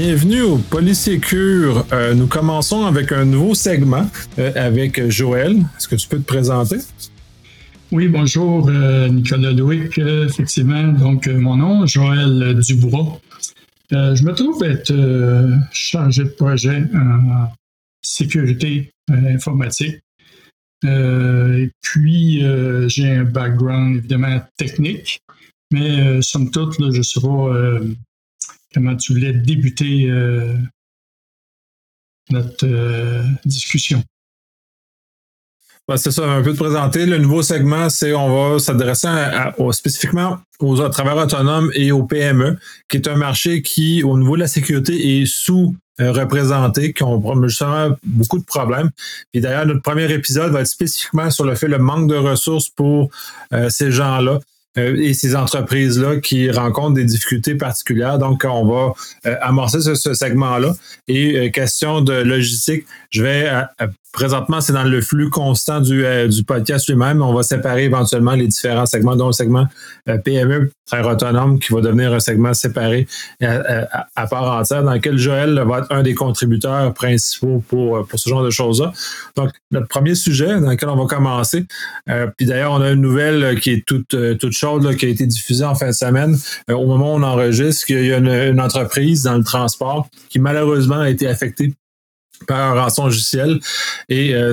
Bienvenue au Polysécure. Euh, nous commençons avec un nouveau segment euh, avec Joël. Est-ce que tu peux te présenter? Oui, bonjour euh, Nicolas Louic. effectivement, donc mon nom, Joël Dubois. je me trouve être chargé de projet en sécurité informatique. et puis, j'ai un background évidemment technique, mais somme toute, je ne sais pas comment tu voulais débuter euh, notre euh, discussion? c'est ça, un peu de présenter. Le nouveau segment, c'est on va s'adresser spécifiquement aux travailleurs autonomes et aux PME, qui est un marché qui, au niveau de la sécurité, est sous représenté, qui ont justement beaucoup de problèmes. Et d'ailleurs, notre premier épisode va être spécifiquement sur le fait le manque de ressources pour euh, ces gens-là. Euh, et ces entreprises-là qui rencontrent des difficultés particulières. Donc, on va euh, amorcer ce, segment-là. Et euh, question de logistique, je vais présentement, c'est dans le flux constant du, du podcast lui-même. On va séparer éventuellement les différents segments, dont le segment PME, très autonome, qui va devenir un segment séparé à, part entière, dans lequel Joël va être un des contributeurs principaux pour, pour ce genre de choses-là. Donc, notre premier sujet dans lequel on va commencer, puis d'ailleurs, on a une nouvelle qui est toute, toute chaude qui a été diffusée en fin de semaine. Euh, au moment où on enregistre, qu'il y a une, entreprise dans le transport qui malheureusement a été affectée par un rançon logiciel. Et, euh,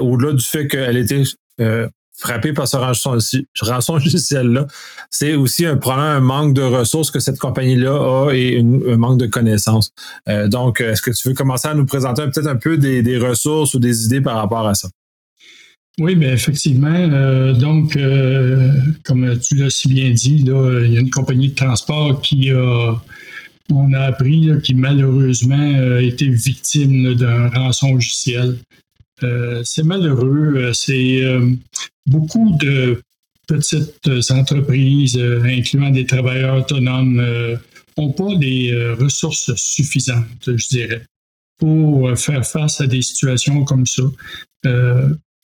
au-delà du fait qu'elle était euh, frappée par ce rançon, logiciel-là, c'est aussi un problème, un manque de ressources que cette compagnie-là a et un manque de connaissances. donc, est-ce que tu veux commencer à nous présenter peut-être un peu des ressources ou des idées par rapport à ça? Oui, mais effectivement. Euh, donc, euh, comme tu l'as si bien dit, il y a une compagnie de transport qui a, on a appris, qui malheureusement a été victime d'un rançon logiciel. Euh, c'est malheureux. C'est beaucoup de petites entreprises, incluant des travailleurs autonomes, n'ont pas des ressources suffisantes, je dirais, pour faire face à des situations comme ça.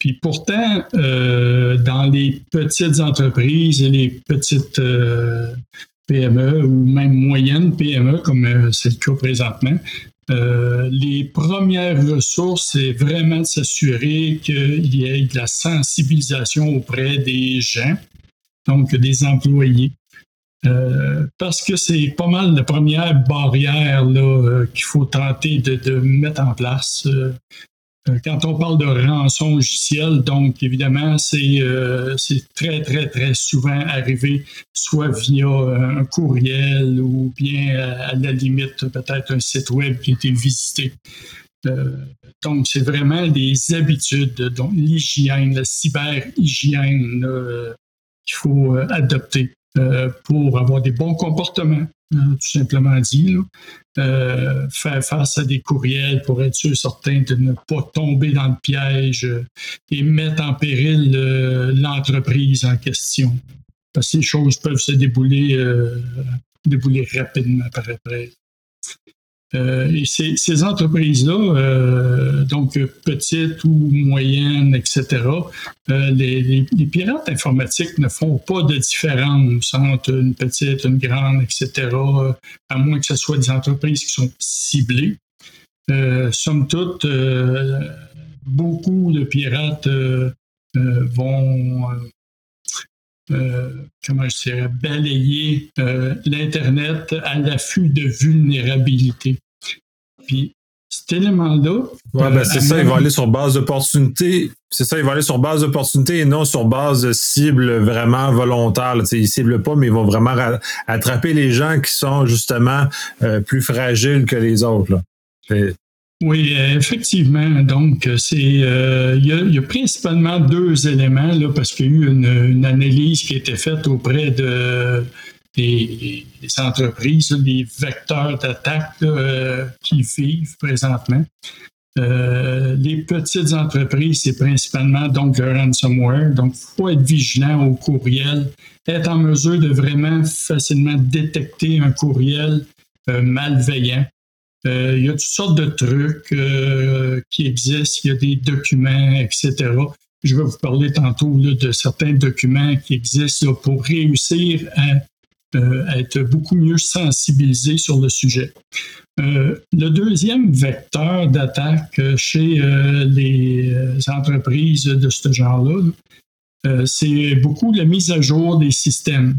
Puis pourtant, euh, dans les petites entreprises et les petites euh, PME ou même moyennes PME, comme euh, c'est le cas présentement, les premières ressources, c'est vraiment de s'assurer qu'il y ait de la sensibilisation auprès des gens, donc des employés. parce que c'est pas mal la première barrière qu'il faut tenter de, mettre en place. Euh, quand on parle de rançon logiciel, donc évidemment, euh, c'est très, très, très souvent arrivé soit via un courriel ou bien à, la limite peut-être un site web qui a été visité. Euh, donc, c'est vraiment des habitudes, donc l'hygiène, la cyber-hygiène qu'il faut adopter pour avoir des bons comportements Hein, tout simplement dit. Euh, faire face à des courriels pour être sûr certain de ne pas tomber dans le piège euh, et mettre en péril euh, l'entreprise en question. Parce que ces choses peuvent se débouler, débouler rapidement par après. Euh, et ces, entreprises-là, euh, donc petites ou moyennes, etc., euh, les, pirates informatiques ne font pas de différence entre une petite, une grande, etc., à moins que ce soit des entreprises qui sont ciblées. somme toute, beaucoup de pirates vont comment je dirais, balayer l'Internet à l'affût de vulnérabilité. Puis cet élément-là. Ouais, ben c'est ça, il va aller sur base d'opportunité. C'est ça, il va aller sur base d'opportunité et non sur base de cible vraiment volontaire. Il ne cible pas, mais il va vraiment attraper les gens qui sont justement euh, plus fragiles que les autres. Oui, effectivement. Donc, c'est euh, il, y a, principalement deux éléments là, parce qu'il y a eu une, analyse qui a été faite auprès de des, entreprises, des vecteurs d'attaque euh, qui vivent présentement. Euh, les petites entreprises, c'est principalement donc le ransomware. Donc, il faut être vigilant au courriel, être en mesure de vraiment facilement détecter un courriel malveillant. Euh, il y a toutes sortes de trucs euh, qui existent, il y a des documents, etc. Je vais vous parler tantôt de certains documents qui existent pour réussir à être beaucoup mieux sensibilisés sur le sujet. le deuxième vecteur d'attaque chez les entreprises de ce genre-là, c'est beaucoup la mise à jour des systèmes.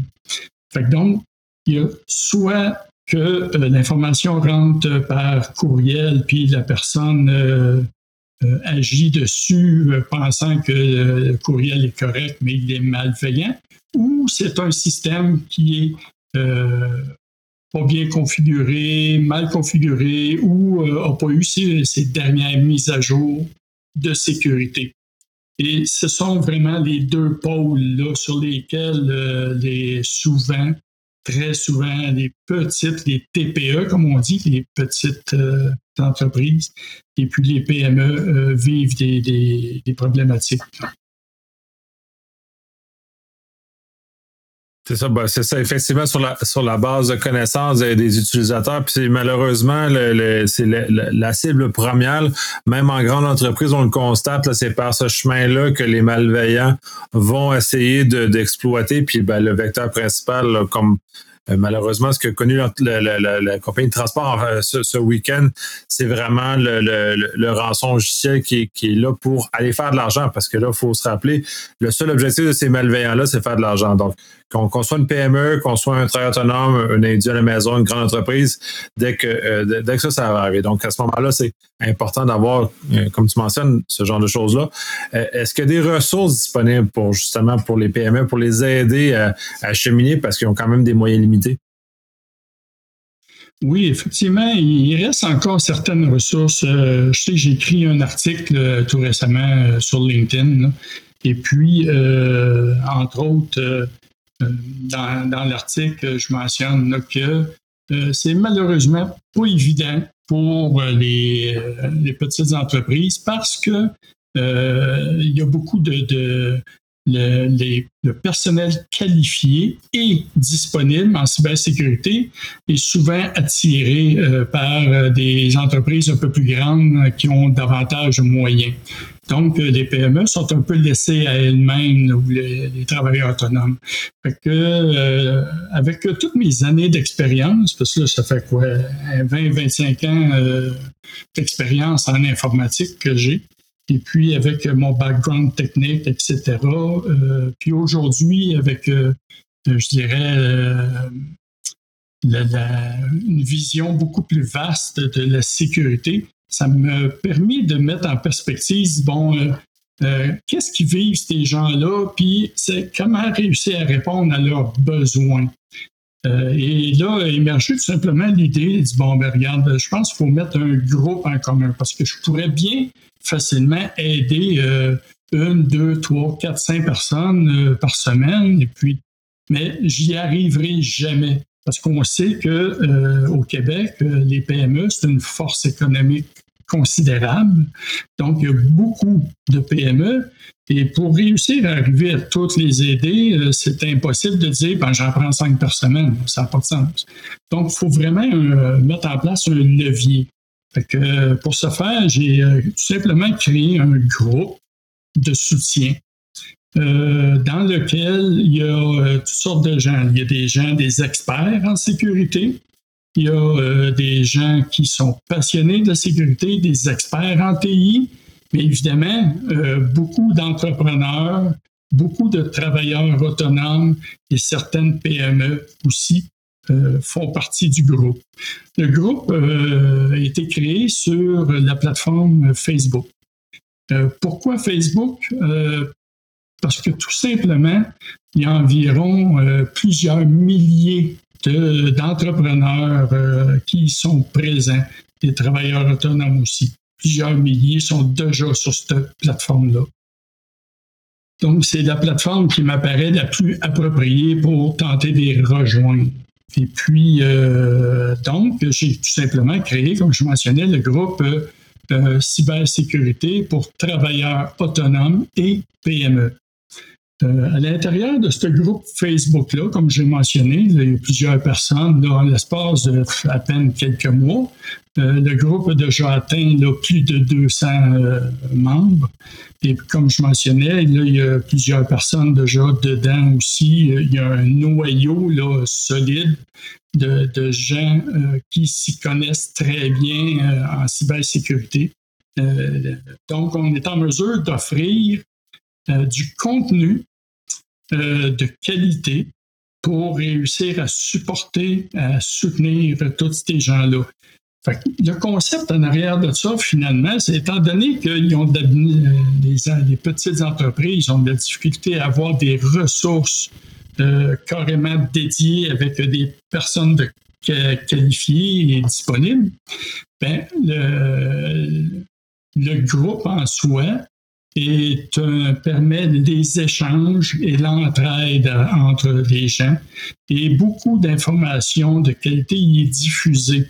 donc, il y a soit que l'information rentre par courriel, puis la personne euh, agit dessus euh, pensant que le courriel est correct, mais il est malveillant, ou c'est un système qui est euh, pas bien configuré, mal configuré, ou n'a pas eu ces, dernières mises à jour de sécurité. Et ce sont vraiment les deux pôles sur lesquels les, souvent très souvent les petites, les TPE, comme on dit, les petites euh, entreprises, et puis les PME euh, vivent des, problématiques. C'est ça, ben, c'est ça, effectivement, sur la, sur la base de connaissances des, utilisateurs. Puis malheureusement, c'est la, cible première. Même en grande entreprise, on le constate, c'est par ce chemin-là que les malveillants vont essayer d'exploiter. puis ben, le vecteur principal, comme euh, malheureusement, ce que connu la, compagnie de transport euh, ce, week-end, c'est vraiment le, le, rançon logiciel qui, qui, est là pour aller faire de l'argent. Parce que là, il faut se rappeler, le seul objectif de ces malveillants-là, c'est faire de l'argent. Donc, qu'on soit une PME, qu'on soit un travailleur autonome, un individu à la maison, une grande entreprise, dès que, euh, dès que ça, ça va arriver. Donc, à ce moment-là, c'est important d'avoir, euh, comme tu mentionnes, ce genre de choses-là. Euh, est-ce qu'il y a des ressources disponibles pour justement pour les PME, pour les aider à, cheminer parce qu'ils ont quand même des moyens limités? Oui, effectivement, il reste encore certaines ressources. je sais j'ai écrit un article tout récemment sur LinkedIn. Et puis, entre autres, dans, dans l'article, je mentionne que euh, c'est malheureusement pas évident pour euh, les, euh, les petites entreprises parce que il y a beaucoup de, le, personnel qualifié et disponible en cybersécurité est souvent attiré par des entreprises un peu plus grandes qui ont davantage de moyens. Donc, euh, les PME sont un peu laissées à elles-mêmes, ou les, travailleurs autonomes. Fait que, euh, avec toutes mes années d'expérience, parce que là, ça fait quoi, 20-25 ans euh, d'expérience en informatique que j'ai, et puis avec mon background technique, etc. puis aujourd'hui, avec, je dirais, une vision beaucoup plus vaste de la sécurité, ça me permet de mettre en perspective, bon, euh, euh, qu'est-ce qui vivent ces gens-là, puis comment réussir à répondre à leurs besoins. Euh, et là, a tout simplement l'idée, dit, bon, ben regarde, je pense qu'il faut mettre un groupe en commun parce que je pourrais bien facilement aider une, deux, trois, quatre, cinq personnes par semaine, et puis, mais j'y arriverai jamais. Parce qu'on sait que au Québec, les PME, c'est une force économique considérable. Donc, il y a beaucoup de PME. Et pour réussir à arriver à toutes les aider, euh, c'est impossible de dire ben, j'en prends cinq par semaine. Ça n'a pas de sens. Donc, il faut vraiment euh, mettre en place un levier. que, pour ce faire, j'ai euh, tout simplement créé un groupe de soutien dans lequel il y a toutes sortes de gens. Il y a des gens, des experts en sécurité, il y a euh, des gens qui sont passionnés de la sécurité, des experts en TI, mais évidemment, euh, beaucoup d'entrepreneurs, beaucoup de travailleurs autonomes et certaines PME aussi euh, font partie du groupe. Le groupe a été créé sur la plateforme Facebook. pourquoi Facebook? parce que tout simplement, il y a environ plusieurs milliers d'entrepreneurs euh, qui sont présents, des travailleurs autonomes aussi. Plusieurs milliers sont déjà sur cette plateforme-là. Donc, c'est la plateforme qui m'apparaît la plus appropriée pour tenter de les rejoindre. Et puis, euh, donc, j'ai tout simplement créé, comme je mentionnais, le groupe euh, cybersécurité pour travailleurs autonomes et PME. Euh, à l'intérieur de ce groupe Facebook-là, comme j'ai mentionné, il y a plusieurs personnes dans l'espace de à peine quelques mois. le groupe a déjà atteint plus de 200 membres. Et comme je mentionnais, il y a plusieurs personnes déjà dedans aussi. Il y a un noyau là, solide de, de gens qui s'y connaissent très bien en cybersécurité. donc, on est en mesure d'offrir du contenu de qualité pour réussir à supporter, à soutenir tous ces gens-là. le concept en arrière de ça, finalement, c'est étant donné qu'ils ont des, petites entreprises ont de la difficulté à avoir des ressources euh, carrément dédiées avec des personnes qualifiées et disponibles, ben, le groupe en soi et permet des échanges et l'entraide entre les gens. Et beaucoup d'informations de qualité y est diffusée.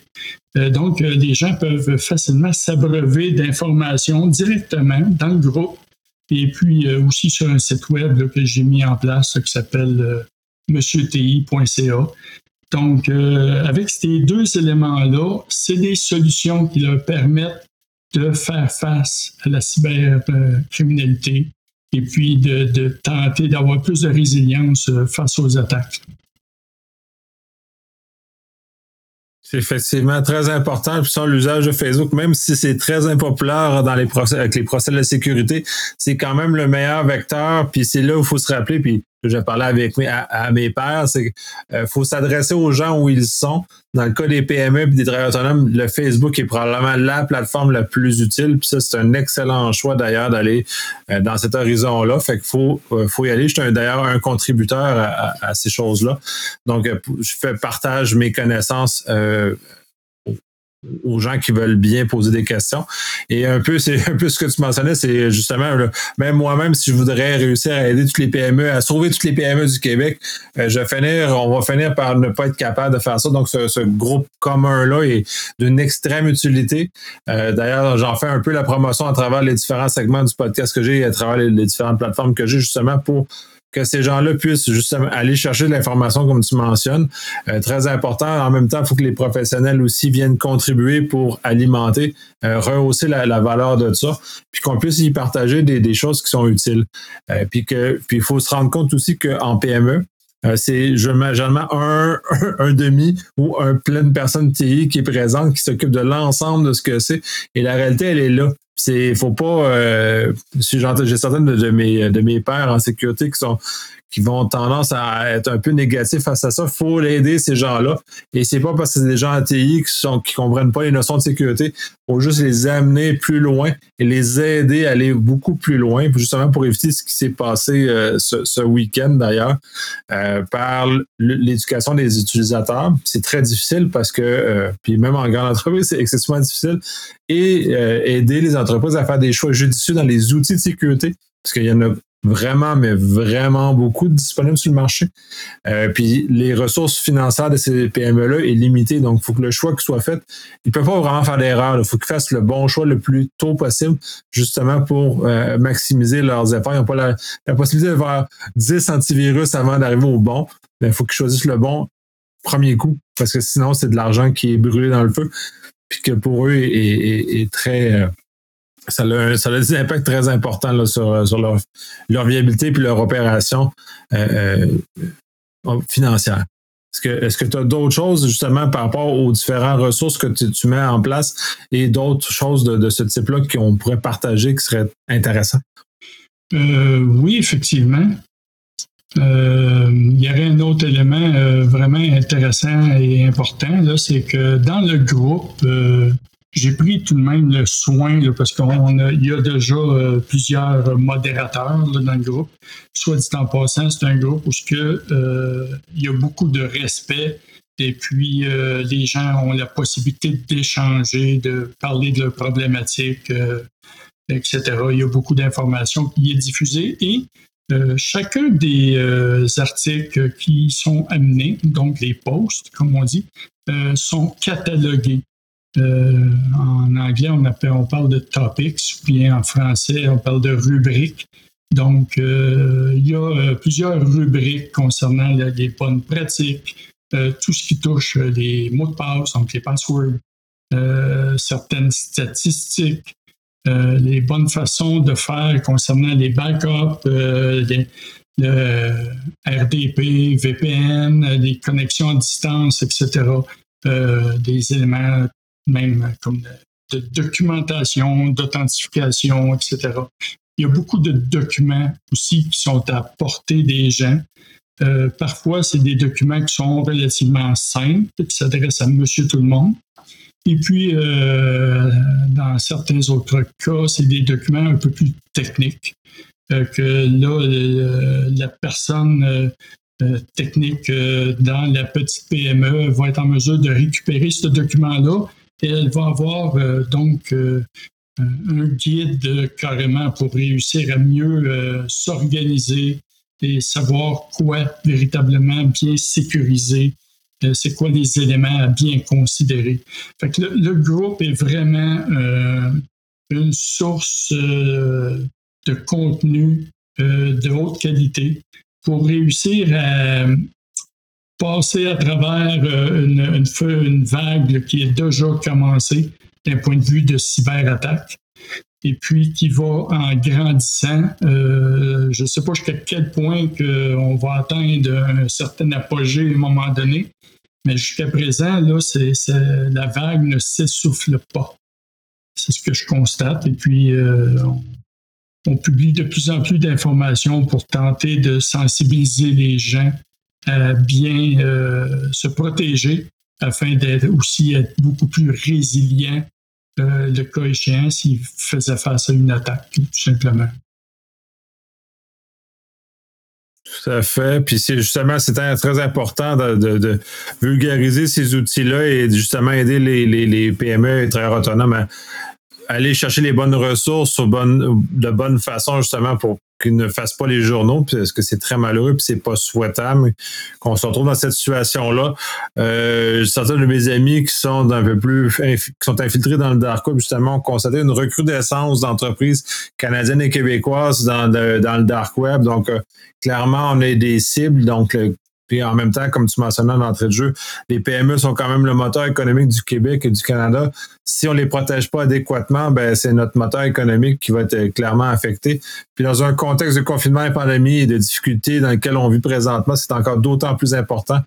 Euh, donc, euh, les gens peuvent facilement s'abreuver d'informations directement dans le groupe et puis euh, aussi sur un site web que j'ai mis en place qui s'appelle monsieurti.ca. Donc, avec ces deux éléments-là, c'est des solutions qui leur permettent de faire face à la cybercriminalité et puis de, tenter d'avoir plus de résilience euh, face aux attaques. C'est effectivement très important. Puis ça, l'usage de Facebook, même si c'est très impopulaire dans les procès, avec les procès de sécurité, c'est quand même le meilleur vecteur. Puis c'est là où il faut se rappeler. Puis je parlais avec mes, à, mes pères, c'est qu'il euh, faut s'adresser aux gens où ils sont. Dans le cas des PME et des travailleurs autonomes, le Facebook est probablement la plateforme la plus utile. Puis ça, c'est un excellent choix d'ailleurs d'aller euh, dans cet horizon-là. Fait qu'il faut, euh, faut y aller. Je suis d'ailleurs un contributeur à, ces choses-là. Donc, je fais partage mes connaissances aux gens qui veulent bien poser des questions. Et un peu, c'est un peu ce que tu mentionnais, c'est justement, même moi-même, si je voudrais réussir à aider toutes les PME, à sauver toutes les PME du Québec, euh, je vais finir, on va finir par ne pas être capable de faire ça. Donc, ce, groupe commun-là est d'une extrême utilité. Euh, d'ailleurs, j'en fais un peu la promotion à travers les différents segments du podcast que j'ai, à travers les différentes plateformes que j'ai, justement pour que ces gens-là puissent justement aller chercher de l'information comme tu mentionnes. Euh, très important. En même temps, il faut que les professionnels aussi viennent contribuer pour alimenter, euh, rehausser la, valeur de ça, puis qu'on puisse y partager des, choses qui sont utiles. Euh, puis que puis il faut se rendre compte aussi qu'en PME, c'est généralement un, un, demi ou un pleine personne TI qui est présente, qui s'occupe de l'ensemble de ce que c'est. Et la réalité, elle est là c'est faut pas euh, j'ai certaines de, mes de mes pères en sécurité qui sont qui vont tendance à être un peu négatifs face à ça. faut l'aider ces gens-là. Et c'est pas parce que c'est des gens ATI qui sont qui comprennent pas les notions de sécurité. faut juste les amener plus loin et les aider à aller beaucoup plus loin, justement pour éviter ce qui s'est passé euh, ce, week-end d'ailleurs euh, par l'éducation des utilisateurs. C'est très difficile parce que euh, puis même en grande entreprise, c'est excessivement difficile. Et aider les entreprises à faire des choix judicieux dans les outils de sécurité parce qu'il y en a vraiment, mais vraiment beaucoup disponibles sur le marché. Euh, puis les ressources financières de ces PME-là est limitée, donc il faut que le choix qui soit fait, ils ne peuvent pas vraiment faire d'erreur. Il faut qu'ils fassent le bon choix le plus tôt possible, justement pour euh, maximiser leurs efforts. Ils n'ont pas la, possibilité de faire 10 antivirus avant d'arriver au bon. Il ben, faut qu'ils choisissent le bon premier coup, parce que sinon, c'est de l'argent qui est brûlé dans le feu, puis que pour eux est, très... Euh, ça a, ça a des impacts très importants sur, sur leur, leur, viabilité et leur opération euh, euh, financière. Est-ce que tu as d'autres choses justement par rapport aux différentes ressources que tu, mets en place et d'autres choses de, ce type-là qu'on pourrait partager qui seraient intéressantes? Euh, oui, effectivement. il y aurait un autre élément vraiment intéressant et important, c'est que dans le groupe, j'ai pris tout de même le soin, parce qu'il y a déjà euh, plusieurs modérateurs dans le groupe. Soit dit en passant, c'est un groupe où que, euh, il y a beaucoup de respect et puis euh, les gens ont la possibilité d'échanger, de parler de leurs problématiques, etc. Il y a beaucoup d'informations qui est diffusée et chacun des articles qui sont amenés, donc les posts, comme on dit, sont catalogués. Euh, en anglais, on, appelle, on parle de topics, puis en français, on parle de rubriques. Donc, euh, il y a euh, plusieurs rubriques concernant les bonnes pratiques, tout ce qui touche les mots de passe, donc les passwords, certaines statistiques, les bonnes façons de faire concernant les backups, les, le RDP, VPN, les connexions à distance, etc. des éléments même comme de documentation, d'authentification, etc. Il y a beaucoup de documents aussi qui sont à portée des gens. Euh, parfois, c'est des documents qui sont relativement simples, qui s'adressent à monsieur tout le monde. Et puis, euh, dans certains autres cas, c'est des documents un peu plus techniques, euh, que là, la personne technique dans la petite PME va être en mesure de récupérer ce document-là et elle va avoir donc un guide carrément pour réussir à mieux euh, s'organiser et savoir quoi véritablement bien sécuriser. Euh, c'est quoi les éléments à bien considérer. Fait le, groupe est vraiment euh, une source de contenu de haute qualité pour réussir à passer à travers une, une, vague qui est déjà commencée d'un point de vue de cyberattaque et puis qui va en grandissant. Euh, je ne sais pas jusqu'à quel point on va atteindre un certain apogée à un moment donné, mais jusqu'à présent, là, c'est, la vague ne s'essouffle pas. C'est ce que je constate. Et puis, euh, on, publie de plus en plus d'informations pour tenter de sensibiliser les gens à bien euh, se protéger afin d'être aussi être beaucoup plus résilient euh, le cas échéant s'il faisait face à une attaque, tout simplement. Tout à fait. Puis c'est justement, c'est très important de, vulgariser ces outils-là et justement aider les, les, PME et travailleurs autonomes à aller chercher les bonnes ressources de bonne façon, justement, pour ne fassent pas les journaux, parce que c'est très malheureux, puis c'est pas souhaitable qu'on se retrouve dans cette situation-là? Euh, certains de mes amis qui sont un peu plus qui sont infiltrés dans le dark web, justement, ont constaté une recrudescence d'entreprises canadiennes et québécoises dans le, dans le dark web. Donc, euh, clairement, on est des cibles. Donc, le puis en même temps, comme tu mentionnais l'entrée de jeu, les PME sont quand même le moteur économique du Québec et du Canada. Si on les protège pas adéquatement, ben c'est notre moteur économique qui va être clairement affecté. Puis dans un contexte de confinement et pandémie et de difficultés dans lequel on vit présentement, c'est encore d'autant plus important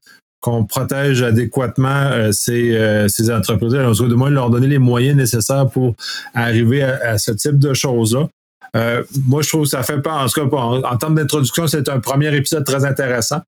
qu'on protège adéquatement euh, ces, euh, ces entreprises. On de moins leur donner les moyens nécessaires pour arriver à, ce type de choses-là. Euh, moi, je trouve que ça fait pas, en tout cas, en termes d'introduction, c'est un premier épisode très intéressant.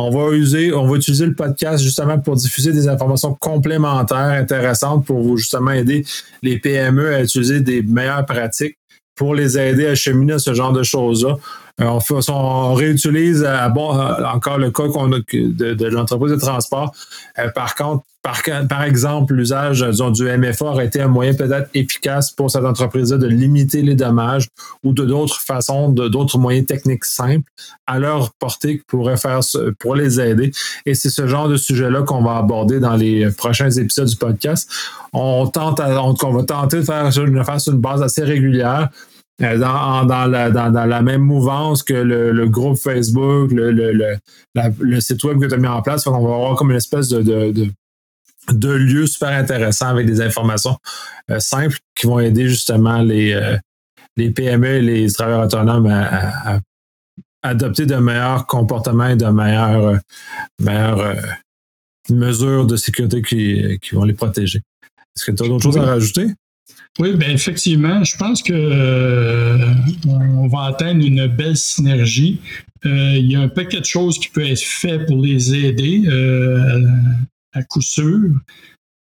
On va utiliser le podcast justement pour diffuser des informations complémentaires intéressantes pour vous justement aider les PME à utiliser des meilleures pratiques pour les aider à cheminer ce genre de choses-là. Euh, on, réutilise euh, bon, euh, encore le cas qu'on a de, l'entreprise de transport. par contre, par, exemple, l'usage du MFA aurait été un moyen peut-être efficace pour cette entreprise-là de limiter les dommages ou de d'autres façons, d'autres moyens techniques simples à leur portée qui pourraient faire pour les aider. Et c'est ce genre de sujet-là qu'on va aborder dans les prochains épisodes du podcast. On tente, on, va tenter de faire, de faire sur une base assez régulière dans, dans, la, dans, la, même mouvance que le, groupe Facebook, le, le, le, site web que tu as mis en place. On va avoir comme une espèce de, de, de, lieu super intéressant avec des informations euh, simples qui vont aider justement les, euh, les PME et les travailleurs autonomes à, adopter de meilleurs comportements et de meilleures, meilleures mesures de sécurité qui, qui vont les protéger. Est-ce que tu as d'autres choses à rajouter? Oui, bien effectivement, je pense que euh, on va atteindre une belle synergie. Euh, il y a un paquet de choses qui peuvent être faites pour les aider euh, à coup sûr.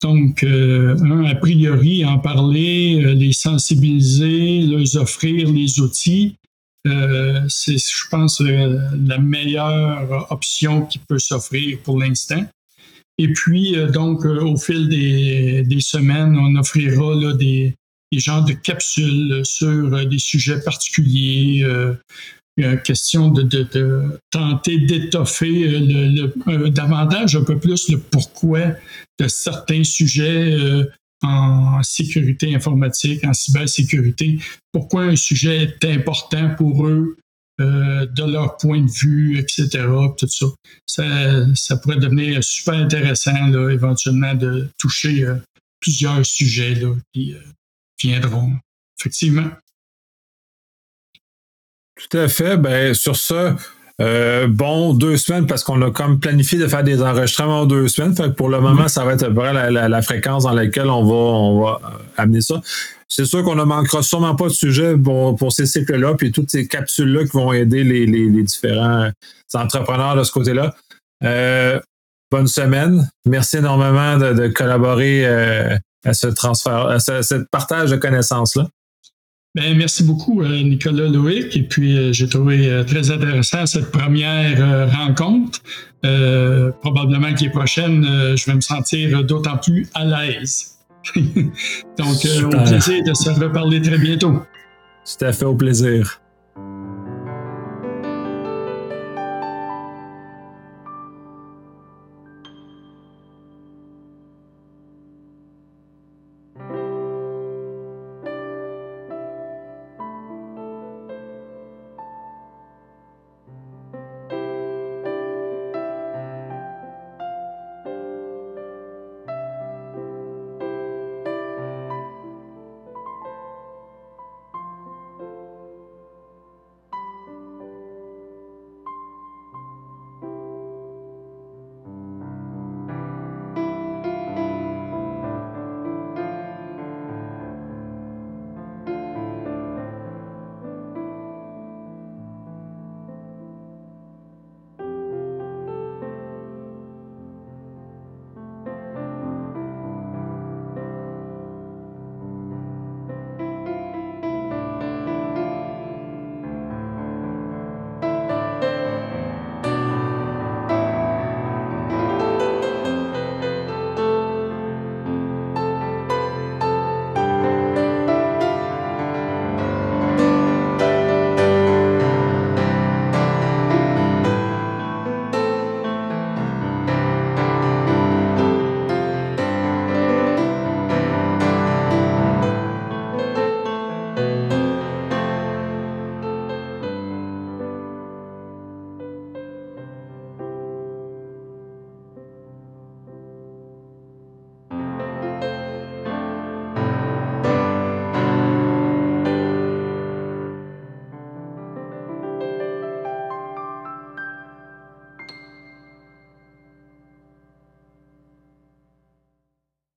Donc, un, a priori, en parler, les sensibiliser, leur offrir les outils, c'est, je pense, la meilleure option qui peut s'offrir pour l'instant. Et puis, donc, au fil des, des, semaines, on offrira là, des, des genres de capsules sur euh, des sujets particuliers. Euh, question de, de, tenter d'étoffer euh, le, davantage un peu plus le pourquoi de certains sujets en sécurité informatique, en cybersécurité, pourquoi un sujet est important pour eux de leur point de vue, etc. Tout ça. ça. Pourrait devenir super intéressant là, éventuellement de toucher plusieurs sujets là, viendront, effectivement. Tout à fait. Ben, sur ça, euh, bon, deux semaines parce qu'on a comme planifié de faire des enregistrements en deux semaines. Fait que pour le moment, ça va être à la, la, fréquence dans laquelle on va, on va euh, amener ça. C'est sûr qu'on ne manquera sûrement pas de sujet pour, pour ces cycles-là, puis toutes ces capsules-là qui vont aider les, les, les différents entrepreneurs de ce côté-là. Euh, bonne semaine. Merci énormément de, de collaborer euh, à ce transfert, à ce, ce partage de connaissances-là. Ben, merci beaucoup, euh, Nicolas Loïc. Et puis, euh, j'ai trouvé euh, très intéressant cette première rencontre. probablement que les prochaines, je vais me sentir d'autant plus à l'aise. Donc, au plaisir de se reparler très bientôt. Tout à fait au plaisir.